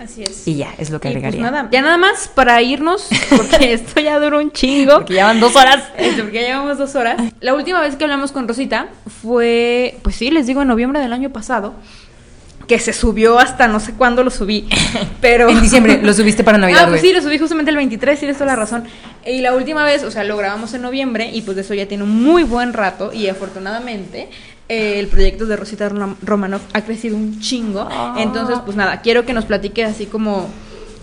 Así es. Y ya, es lo que Y pues agregaría. nada, ya nada más para irnos, porque esto ya duró un chingo. Porque ya van dos horas. Porque ya llevamos dos horas. La última vez que hablamos con Rosita fue, pues sí, les digo, en noviembre del año pasado. Que se subió hasta no sé cuándo lo subí. Pero. En diciembre lo subiste para Navidad, Ah, pues sí, lo subí justamente el 23, tienes toda la razón. Y la última vez, o sea, lo grabamos en noviembre y pues de eso ya tiene un muy buen rato y afortunadamente eh, el proyecto de Rosita Rom- Romanov ha crecido un chingo. Ah. Entonces, pues nada, quiero que nos platique así como...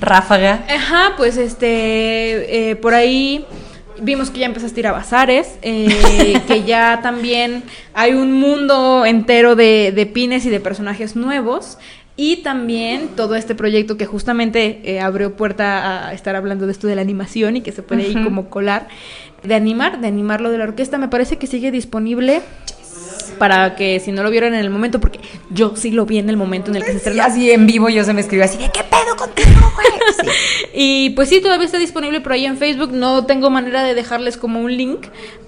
Ráfaga. Ajá, pues este, eh, por ahí vimos que ya empezaste a ir a bazares, eh, que ya también hay un mundo entero de, de pines y de personajes nuevos. Y también todo este proyecto que justamente eh, abrió puerta a estar hablando de esto de la animación y que se puede ahí Ujú. como colar, de animar, de animar lo de la orquesta, me parece que sigue disponible para que si no lo vieron en el momento, porque yo sí lo vi en el momento en el que se estrenó. así en vivo yo se me escribió así de ¿qué pedo contigo, güey? Sí. Y pues sí, todavía está disponible por ahí en Facebook. No tengo manera de dejarles como un link,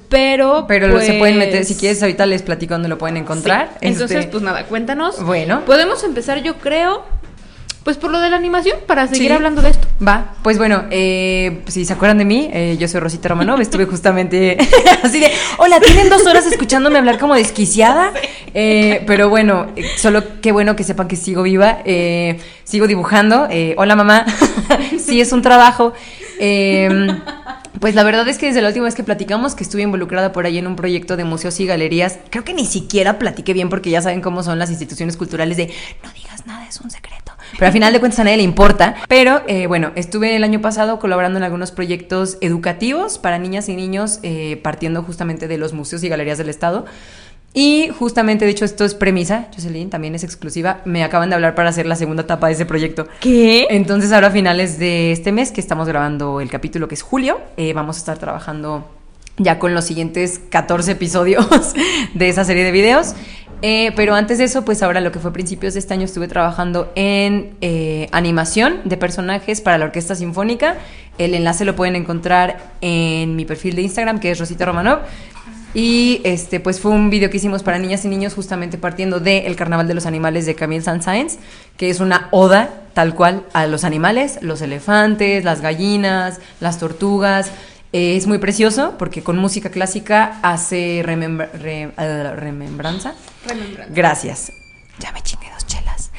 pero. Pero pues, se pueden meter, si quieres ahorita les platico dónde lo pueden sí. encontrar. Entonces, Este, pues nada, cuéntanos. Bueno. Podemos empezar, yo creo, pues por lo de la animación, para seguir Sí. hablando de esto. Va, pues bueno, eh, si se acuerdan de mí, eh, yo soy Rosita Romanov, estuve justamente así de, hola, tienen dos horas escuchándome hablar como desquiciada, Eh, pero bueno, eh, solo qué bueno que sepan que sigo viva, eh, sigo dibujando, eh, hola mamá, sí es un trabajo. Eh, pues la verdad es que desde la última vez que platicamos, que estuve involucrada por ahí en un proyecto de museos y galerías, creo que ni siquiera platiqué bien porque ya saben cómo son las instituciones culturales de no digas nada, es un secreto. Pero al final de cuentas a nadie le importa. Pero eh, bueno, estuve el año pasado colaborando en algunos proyectos educativos para niñas y niños, eh, partiendo justamente de los museos y galerías del Estado. Y justamente, de hecho, esto es premisa, Jocelyn, también es exclusiva. Me acaban de hablar para hacer la segunda etapa de ese proyecto. ¿Qué? Entonces ahora a finales de este mes, que estamos grabando el capítulo que es julio, eh, vamos a estar trabajando ya con los siguientes 14 episodios de esa serie de videos. Eh, pero antes de eso, pues ahora lo que fue principios de este año estuve trabajando en eh, animación de personajes para la Orquesta Sinfónica. El enlace lo pueden encontrar en mi perfil de Instagram, que es Rosita Romanov. Y este, pues fue un video que hicimos para niñas y niños, justamente partiendo del Carnaval de los Animales de Camille Saint-Saëns, que es una oda tal cual a los animales, los elefantes, las gallinas, las tortugas. Eh, es muy precioso porque con música clásica hace remembra- re- eh, remembranza. Gracias. Ya me chingué dos chelas. Sí,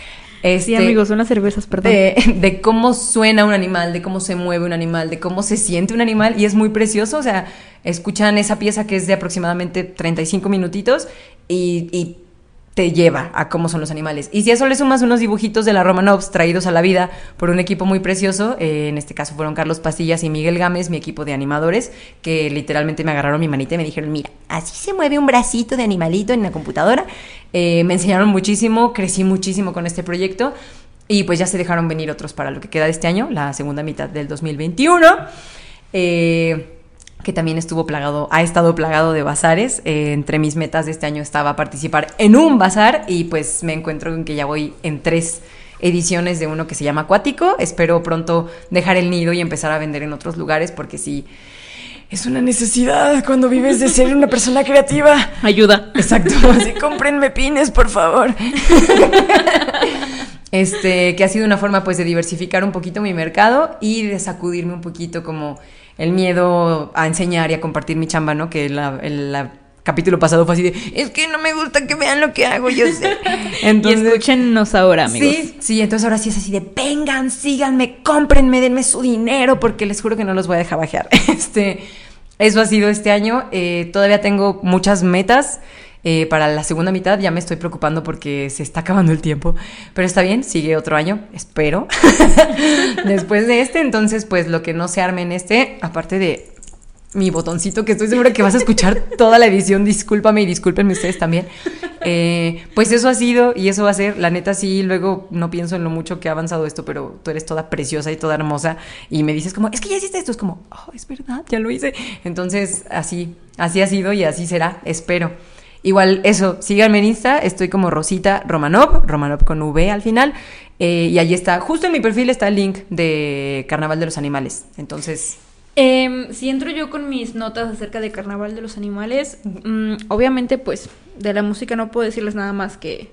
Este, amigos, son las cervezas, perdón. de, de cómo suena un animal, de cómo se mueve un animal, de cómo se siente un animal y es muy precioso, o sea, escuchan esa pieza que es de aproximadamente 35 minutitos y, y te lleva a cómo son los animales. Y si a eso le sumas unos dibujitos de la Romanovs traídos a la vida por un equipo muy precioso, eh, en este caso fueron Carlos Pastillas y Miguel Gámez, mi equipo de animadores, que literalmente me agarraron mi manita y me dijeron, mira, así se mueve un bracito de animalito en la computadora. Eh, me enseñaron muchísimo, crecí muchísimo con este proyecto. Y pues ya se dejaron venir otros para lo que queda de este año, la segunda mitad del 2021. Eh, que también estuvo plagado, ha estado plagado de bazares. Eh, entre mis metas de este año estaba participar en un bazar y pues me encuentro en que ya voy en tres ediciones de uno que se llama Acuático. Espero pronto dejar el nido y empezar a vender en otros lugares porque sí, es una necesidad cuando vives de ser una persona creativa. Ayuda. Exacto, así cómprenme pines, por favor. Este, que ha sido una forma pues de diversificar un poquito mi mercado y de sacudirme un poquito como el miedo a enseñar y a compartir mi chamba, ¿no? Que la- el la- capítulo pasado fue así de, es que no me gusta que vean lo que hago, yo sé. y escúchenos ahora, amigos. Sí, sí, entonces ahora sí es así de vengan, síganme, cómprenme, denme su dinero, porque les juro que no los voy a dejar bajar. Este, eso ha sido este año. eh, todavía tengo muchas metas. Eh, para la segunda mitad ya me estoy preocupando porque se está acabando el tiempo. Pero está bien, sigue otro año, espero. Después de este, entonces, pues lo que no se arme en este, aparte de mi botoncito, que estoy segura que vas a escuchar toda la edición, discúlpame y discúlpenme ustedes también. Eh, pues eso ha sido y eso va a ser, la neta sí, luego no pienso en lo mucho que ha avanzado esto, pero tú eres toda preciosa y toda hermosa y me dices como, es que ya hiciste esto, es como, oh, es verdad, ya lo hice. Entonces, así, así ha sido y así será, espero. Igual eso, síganme en Insta, estoy como Rosita Romanov, Romanov con V al final, eh, y allí está, justo en mi perfil está el link de Carnaval de los Animales. Entonces, Em, si entro yo con mis notas acerca de Carnaval de los Animales, mm, obviamente, pues, de la música no puedo decirles nada más que...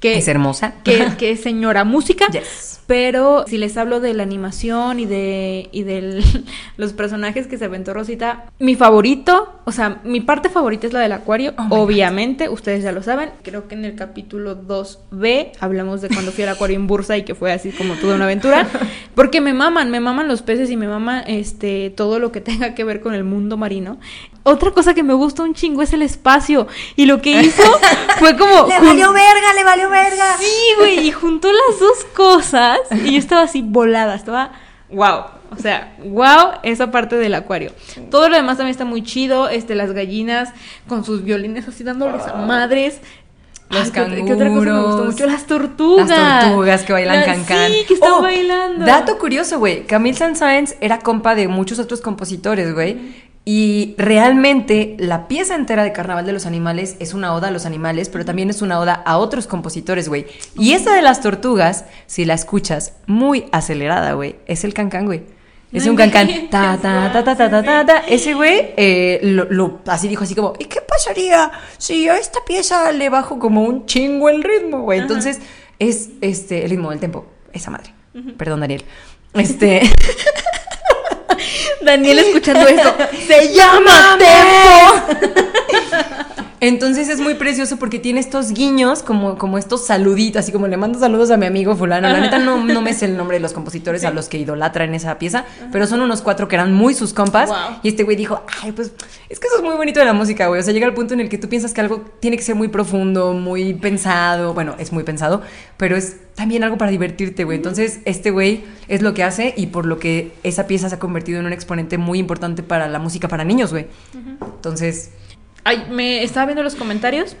que es hermosa. que, que es señora música. Yes. Pero si les hablo de la animación y de, y de los personajes que se aventó Rosita, mi favorito, o sea, mi parte favorita es la del acuario, Oh obviamente, ustedes ya lo saben. Creo que en el capítulo 2B hablamos de cuando fui al acuario en Bursa y que fue así como toda una aventura. Porque me maman, me maman los peces y me mama este, todo lo que tenga que ver con el mundo marino. Otra cosa que me gusta un chingo es el espacio. Y lo que hizo fue como... Le valió verga, le valió verga. Sí, güey, y juntó las dos cosas y yo estaba así volada, estaba wow. O sea, wow, esa parte del acuario. Todo lo demás también está muy chido, este las gallinas con sus violines así dándoles a madres. Los Ay, ¿qué otra- ¿qué otra cosa me gustó canguros. mucho? Las tortugas. Las tortugas que bailan La- cancán. Sí, que están Oh, bailando. Dato curioso, güey. Camille Saint-Saëns era compa de muchos otros compositores, güey. Y realmente la pieza entera de Carnaval de los Animales es una oda a los animales, pero también es una oda a otros compositores, güey. Y esa de las tortugas, si la escuchas muy acelerada, güey, es el cancán, güey. Es un cancán. Ta, ta, ta, ta, ta, ta, ta, ta. Ese güey eh, lo, lo- así dijo así como, ¿y qué pasaría si a esta pieza le bajo como un chingo el ritmo, güey? Entonces, es este el ritmo del tempo. Esa madre. Perdón, Daniel. Este. Daniel escuchando esto. Se llama Tempo. Entonces es muy precioso porque tiene estos guiños, como, como estos saluditos, así como le mando saludos a mi amigo fulano. La neta no, no me sé el nombre de los compositores a los que idolatran esa pieza, pero son unos cuatro que eran muy sus compas. Wow. Y este güey dijo, ay, pues es que eso es muy bonito de la música, güey. O sea, llega el punto en el que tú piensas que algo tiene que ser muy profundo, muy pensado. Bueno, es muy pensado, pero es también algo para divertirte, güey. Entonces, este güey es lo que hace y por lo que esa pieza se ha convertido en un exponente muy importante para la música para niños, güey. Entonces, Ay, me estaba viendo los comentarios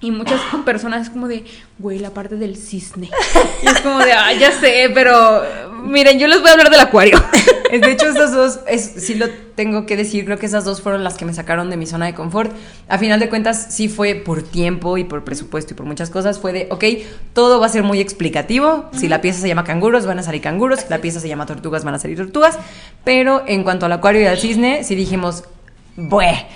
y muchas personas como de, güey, la parte del cisne. Y es como de, ah, ya sé, pero miren, yo les voy a hablar del acuario. De hecho, esas dos, es, sí lo tengo que decir, creo que esas dos fueron las que me sacaron de mi zona de confort. A final de cuentas, sí fue por tiempo y por presupuesto y por muchas cosas. Fue de, ok, todo va a ser muy explicativo. Si la pieza se llama canguros, van a salir canguros. Si la pieza se llama tortugas, van a salir tortugas. Pero en cuanto al acuario y al cisne, sí dijimos, bue.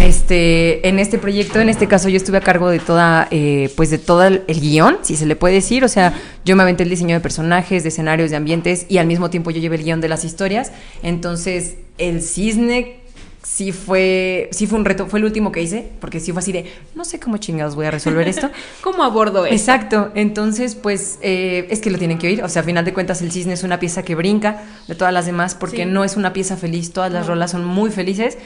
Este, en este proyecto, en este caso, yo estuve a cargo de toda, eh, pues de todo el, el guion, si se le puede decir. O sea, yo me aventé el diseño de personajes, de escenarios, de ambientes y al mismo tiempo yo llevé el guion de las historias. Entonces, el cisne sí fue, sí fue un reto, fue el último que hice, porque sí fue así de, no sé cómo chingados voy a resolver esto. ¿Cómo abordo eso? Exacto, entonces pues eh, es que lo tienen que oír, o sea, a final de cuentas el cisne es una pieza que brinca de todas las demás porque Sí. no es una pieza feliz, todas las No. rolas son muy felices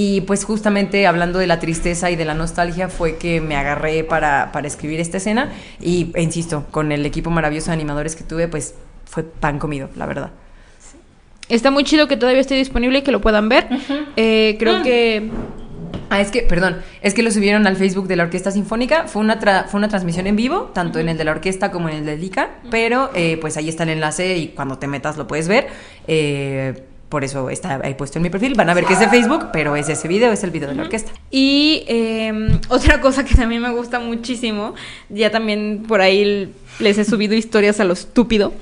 y pues justamente hablando de la tristeza y de la nostalgia fue que me agarré para, para escribir esta escena y e insisto, con el equipo maravilloso de animadores que tuve pues fue pan comido, la verdad. Está muy chido que todavía esté disponible y que lo puedan ver. Eh, creo que... Ah, es que, perdón, es que lo subieron al Facebook de la Orquesta Sinfónica. Fue una, tra- fue una transmisión en vivo, tanto en el de la orquesta como en el del ICA, pero eh, pues ahí está el enlace y cuando te metas lo puedes ver. Eh, por eso está ahí puesto en mi perfil. Van a ver que es de Facebook, pero es ese video, es el video de la orquesta. Y eh, otra cosa que también me gusta muchísimo, ya también por ahí les he subido historias a lo estúpido,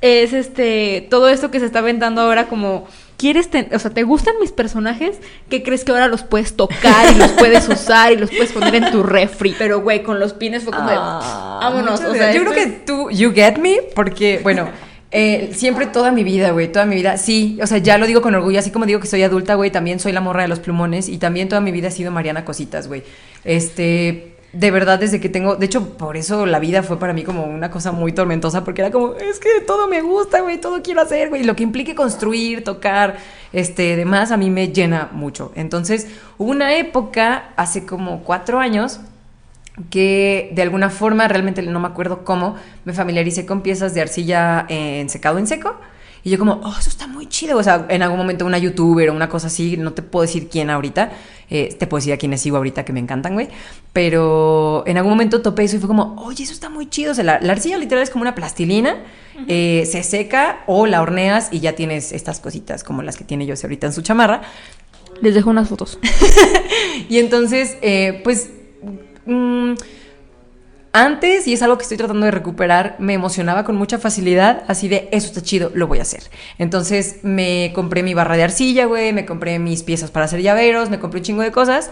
es este todo esto que se está aventando ahora como quieres, o sea, ¿te gustan mis personajes? ¿Qué crees que ahora los puedes tocar y los puedes usar y los puedes poner en tu refri? Pero güey, con los pines fue como de vámonos, o sea, gracias. yo creo que tú, you get me, porque, bueno, eh, siempre toda mi vida, güey, toda mi vida, sí, o sea, ya lo digo con orgullo, así como digo que soy adulta, güey, también soy la morra de los plumones y también toda mi vida he sido Mariana Cositas, güey. Este, de verdad, desde que tengo, de hecho, por eso la vida fue para mí como una cosa muy tormentosa, porque era como, es que todo me gusta, güey, todo quiero hacer, güey, lo que implique construir, tocar, este, demás, a mí me llena mucho. Entonces, hubo una época, hace como cuatro años, que de alguna forma, realmente no me acuerdo cómo, me familiaricé con piezas de arcilla en secado en seco. Y yo como, oh, eso está muy chido. O sea, en algún momento una youtuber o una cosa así, no te puedo decir quién ahorita, eh, te puedo decir a quiénes sigo ahorita que me encantan, güey. Pero en algún momento topé eso y fue como, oye, eso está muy chido. O sea, la, la arcilla literal es como una plastilina, eh, se seca o la horneas y ya tienes estas cositas como las que tiene yo ahorita en su chamarra. les dejo unas fotos. Y entonces, eh, pues, mm, antes, y es algo que estoy tratando de recuperar, me emocionaba con mucha facilidad, así de, eso está chido, lo voy a hacer. Entonces me compré mi barra de arcilla, güey, me compré mis piezas para hacer llaveros, me compré un chingo de cosas.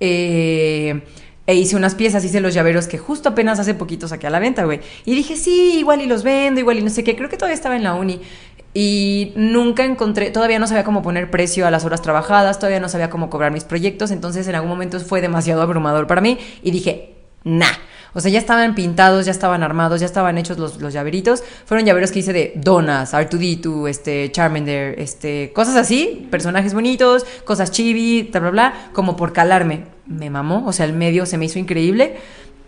eh, e hice unas piezas, hice los llaveros que justo apenas hace poquito saqué a la venta, güey. Y dije, sí, igual y los vendo, igual y no sé qué. Creo que todavía estaba en la uni. Y nunca encontré, todavía no sabía cómo poner precio a las horas trabajadas, todavía no sabía cómo cobrar mis proyectos, entonces en algún momento fue demasiado abrumador para mí y dije, nah. O sea, ya estaban pintados, ya estaban armados, ya estaban hechos los, los llaveritos. Fueron llaveros que hice de donas, R2D2, este, Charmander, este, cosas así, personajes bonitos, cosas chibi, bla, bla, bla, como por calarme. Me mamó, o sea, el medio se me hizo increíble.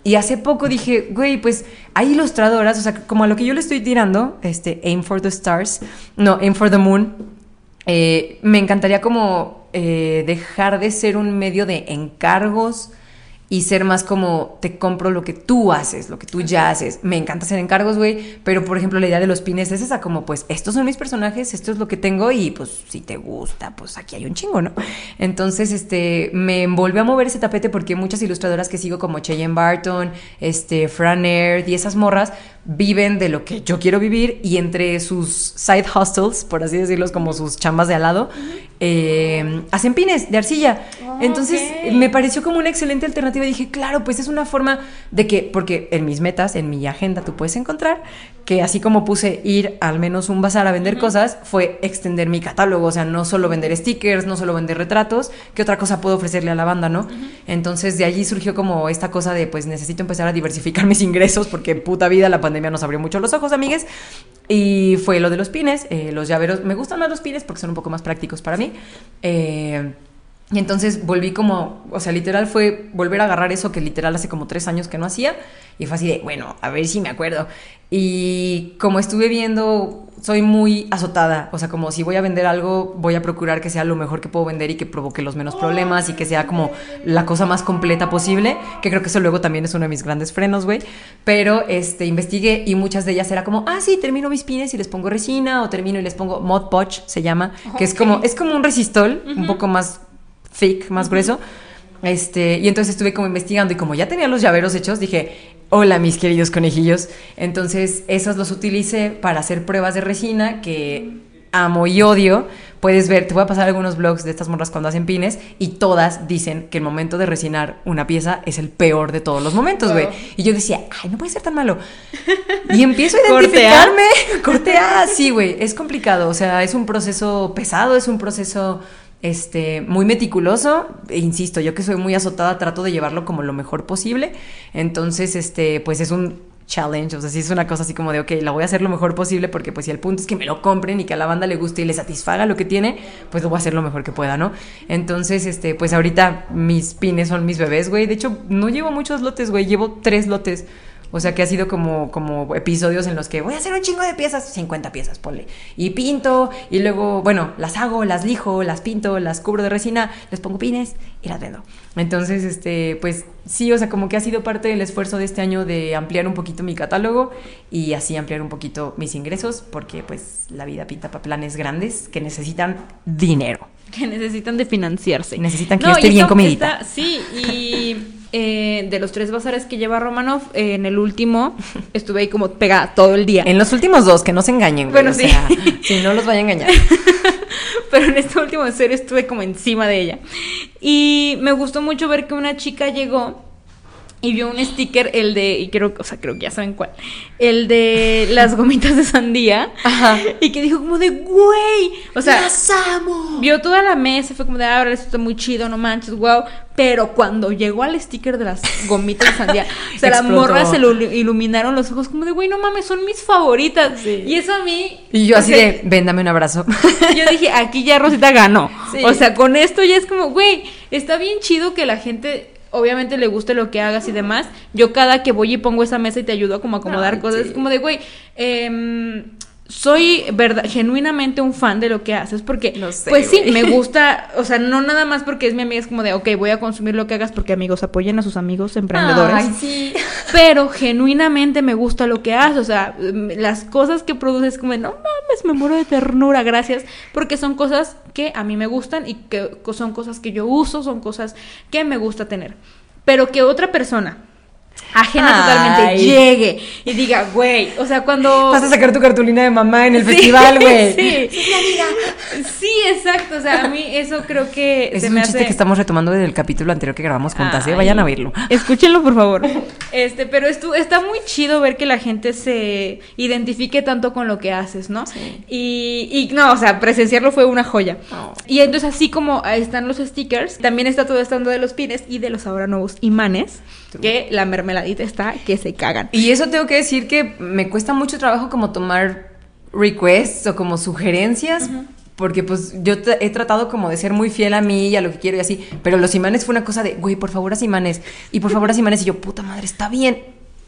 Y hace poco dije, güey, pues hay ilustradoras, o sea, como a lo que yo le estoy tirando, este, Aim for the Stars, no, Aim for the Moon, eh, me encantaría como eh, dejar de ser un medio de encargos y ser más como te compro lo que tú haces, lo que tú ya haces. Me encanta hacer encargos, güey, pero por ejemplo la idea de los pines es esa como pues estos son mis personajes, esto es lo que tengo y pues si te gusta, pues aquí hay un chingo, ¿no? Entonces, este, me volvió a mover ese tapete porque muchas ilustradoras que sigo como Cheyenne Barton, este, Fran Air y esas morras viven de lo que yo quiero vivir y entre sus side hustles, por así decirlos, como sus chambas de al lado, eh, hacen pines de arcilla. Entonces me pareció como una excelente alternativa. Dije, claro, pues es una forma de que, porque en mis metas, en mi agenda, tú puedes encontrar que así como puse ir al menos un bazar a vender cosas, fue extender mi catálogo. O sea, no solo vender stickers, no solo vender retratos, ¿qué otra cosa puedo ofrecerle a la banda, no? Entonces de allí surgió como esta cosa de, pues necesito empezar a diversificar mis ingresos porque puta vida la pandemia nos abrió mucho los ojos, amigues. Y fue lo de los pines, eh, los llaveros. Me gustan más los pines porque son un poco más prácticos para mí. Eh, y entonces volví como, o sea, literal fue volver a agarrar eso que literal hace como tres años que no hacía. Y fue así de, bueno, a ver si me acuerdo. Y como estuve viendo, soy muy azotada. O sea, como si voy a vender algo, voy a procurar que sea lo mejor que puedo vender y que provoque los menos problemas y que sea como la cosa más completa posible. Que creo que eso luego también es uno de mis grandes frenos, güey. Pero este, investigué y muchas de ellas era como, ah, sí, termino mis pines y les pongo resina o termino y les pongo Mod Podge, se llama, que es como, es como un resistol, un poco más thick, más grueso. Este, y entonces estuve como investigando y como ya tenía los llaveros hechos, dije, hola mis queridos conejillos. Entonces esos los utilicé para hacer pruebas de resina que amo y odio. Puedes ver, te voy a pasar algunos blogs de estas morras cuando hacen pines y todas dicen que el momento de resinar una pieza es el peor de todos los momentos, güey. Y yo decía, ay, no puede ser tan malo. Y empiezo a identificarme. Cortea, sí, güey, es complicado. O sea, es un proceso pesado, es un proceso este, muy meticuloso. E insisto, yo que soy muy azotada, trato de llevarlo como lo mejor posible. Entonces, este, pues es un challenge, o sea, sí es una cosa así como de, ok, la voy a hacer lo mejor posible porque pues si el punto es que me lo compren y que a la banda le guste y le satisfaga lo que tiene, pues lo voy a hacer lo mejor que pueda, ¿no? Entonces, este, pues ahorita mis pines son mis bebés, güey. De hecho, no llevo muchos lotes, güey, llevo tres lotes. O sea que ha sido como, como episodios en los que voy a hacer un chingo de piezas, 50 piezas, ponle. Y pinto, y luego, bueno, las hago, las lijo, las pinto, las cubro de resina, les pongo pines y las vendo. Entonces, este, pues sí, o sea, como que ha sido parte del esfuerzo de este año de ampliar un poquito mi catálogo y así ampliar un poquito mis ingresos, porque pues la vida pinta para planes grandes que necesitan dinero. Que necesitan de financiarse. Necesitan que yo esté bien comidita. sí, y eh, de los tres bazares que lleva Romanov, eh, en el último estuve ahí como pegada todo el día. En los últimos dos, que no se engañen, güey. Bueno, sí. si no los vaya a engañar. Pero en este último serie estuve como encima de ella. Y me gustó mucho ver que una chica llegó y vio un sticker, el de, y creo, o sea, creo que ya saben cuál, el de las gomitas de sandía. Ajá. Y que dijo como de, güey, o sea, las amo. Vio toda la mesa, fue como de, ahora esto está muy chido, no manches, wow. Pero cuando llegó al sticker de las gomitas de sandía, o sea, la morra se lo iluminaron los ojos como de, güey, no mames, son mis favoritas. Y eso a mí. Y yo así de, véndame un abrazo. Yo dije, aquí ya Rosita ganó. O sea, con esto ya es como, güey, está bien chido que la gente obviamente le guste lo que hagas y demás. Yo cada que voy y pongo esa mesa y te ayudo a como acomodar cosas, es como de, güey, eh, soy verdad, genuinamente un fan de lo que haces porque, pues sí, me gusta, o sea, no nada más porque es mi amiga, es como de, ok, voy a consumir lo que hagas porque amigos apoyen a sus amigos emprendedores. Ay, sí. Pero genuinamente me gusta lo que haces, o sea, las cosas que produces, como de, no mames, me muero de ternura, gracias, porque son cosas que a mí me gustan y que son cosas que yo uso, son cosas que me gusta tener. Pero que otra persona ajena Ay. totalmente llegue y diga, güey, o sea, cuando... Vas a sacar tu cartulina de mamá en el Sí, festival, güey. Sí. Sí, exacto. O sea, a mí eso creo que Es se un me chiste hace. que estamos retomando del capítulo anterior que grabamos juntas, ¿eh? Ay. Vayan a verlo. Escúchenlo, por favor. Este, pero estu- está muy chido ver que la gente se identifique tanto con lo que haces, ¿no? Sí. Y, y no, o sea, presenciarlo fue una joya. Oh. Y entonces, así como están los stickers, también está todo esto de los pines y de los ahora nuevos imanes, que la mermeladita está que se cagan. Y eso tengo que decir que me cuesta mucho trabajo como tomar requests o como sugerencias. Porque pues yo he tratado como de ser muy fiel a mí y a lo que quiero y así. Pero los imanes fue una cosa de, güey, por favor haz imanes. Y por favor haz imanes. Y yo, puta madre, está bien.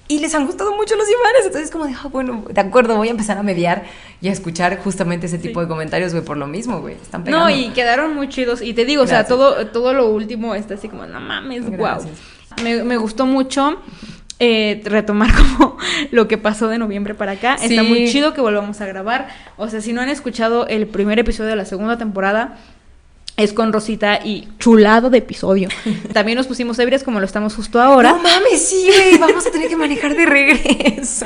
Y les han gustado mucho los imanes. Entonces como de, ah, bueno, de acuerdo, voy a empezar a mediar y a escuchar justamente ese tipo de comentarios, güey, por lo mismo, güey. Están pegando. No, y quedaron muy chidos. Y te digo, o sea, todo, todo lo último está así como, no mames, wow. Me gustó mucho eh, retomar como lo que pasó de noviembre para acá. Está muy chido que volvamos a grabar. O sea, si no han escuchado el primer episodio de la segunda temporada, es con Rosita y chulado de episodio. También nos pusimos ebrias como lo estamos justo ahora. No mames, sí, güey. Vamos a tener que manejar de regreso.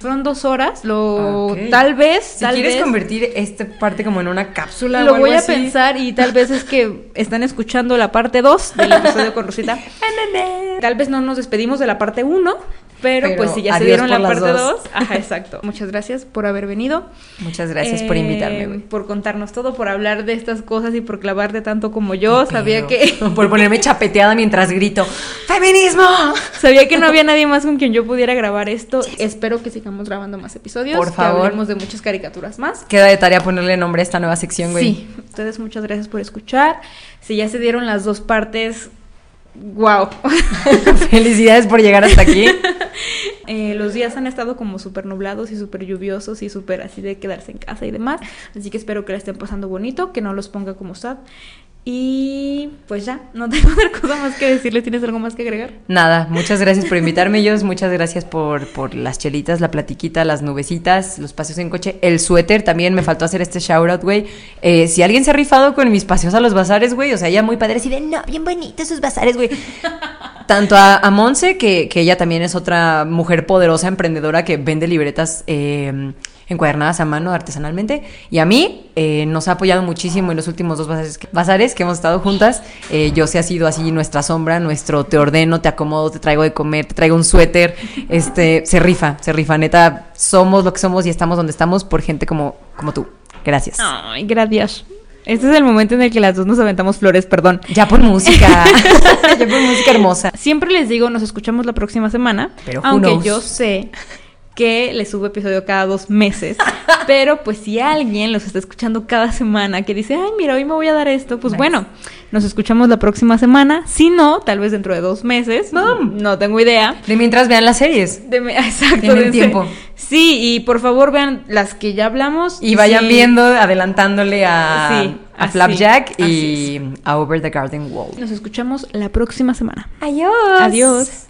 Fueron dos horas, lo Ok. tal vez, Si tal quieres vez. convertir esta parte como en una cápsula o Lo algo voy a así. pensar y tal vez es que están escuchando la parte 2 del episodio con Rosita. Tal vez no nos despedimos de la parte 1, pero, Pero pues si ya se dieron la parte dos. 2, ajá, exacto. Muchas gracias por haber venido. Muchas gracias por Eh, invitarme, güey. Por contarnos todo, por hablar de estas cosas y por clavarte tanto como yo. Sabía que Por ponerme chapeteada mientras grito ¡Feminismo! sabía que no había nadie más con quien yo pudiera grabar esto. Espero que sigamos grabando más episodios. Por que favor. hablemos de muchas caricaturas más. Queda de tarea ponerle nombre a esta nueva sección, güey. Sí, ustedes muchas gracias por escuchar. Si ya se dieron las dos partes, wow. Felicidades por llegar hasta aquí. Eh, los días han estado como súper nublados y súper lluviosos y súper así de quedarse en casa y demás. Así que espero que la estén pasando bonito, que no los ponga como sad. Y pues ya, no tengo otra cosa más que decirles. ¿Tienes algo más que agregar? Nada, muchas gracias por invitarme, ellos. Muchas gracias por, por las chelitas, la platiquita, las nubecitas, los paseos en coche. El suéter también me faltó hacer este shout out, güey. Eh, si alguien se ha rifado con mis paseos a los bazares, güey, o sea, ella muy padre, así de, no, bien bonitos sus bazares, güey. Tanto a, a Monse, que, que ella también es otra mujer poderosa, emprendedora, que vende libretas eh, encuadernadas a mano artesanalmente. Y a mí eh, nos ha apoyado muchísimo en los últimos dos bazares, bazares que hemos estado juntas. Eh, yo sé ha sido así nuestra sombra, nuestro te ordeno, te acomodo, te traigo de comer, te traigo un suéter. Este, se rifa, se rifa. Neta, somos lo que somos y estamos donde estamos por gente como, como tú. Gracias. Ay, gracias. Este es el momento en el que las dos nos aventamos flores, perdón. Ya por música. ya por música hermosa. Siempre les digo, nos escuchamos la próxima semana. Pero aunque knows? yo sé que les subo episodio cada dos meses. pero pues si alguien los está escuchando cada semana que dice, ay, mira, hoy me voy a dar esto, pues Nice. bueno, nos escuchamos la próxima semana. Si no, tal vez dentro de dos meses. Bum. No tengo idea. De mientras vean las series. De- exacto. Tienen dense- tiempo. Sí, y por favor vean las que ya hablamos. Y vayan sí, viendo, adelantándole a, Sí, a así, Flapjack y a Over the Garden Wall. Nos escuchamos la próxima semana. Adiós. Adiós.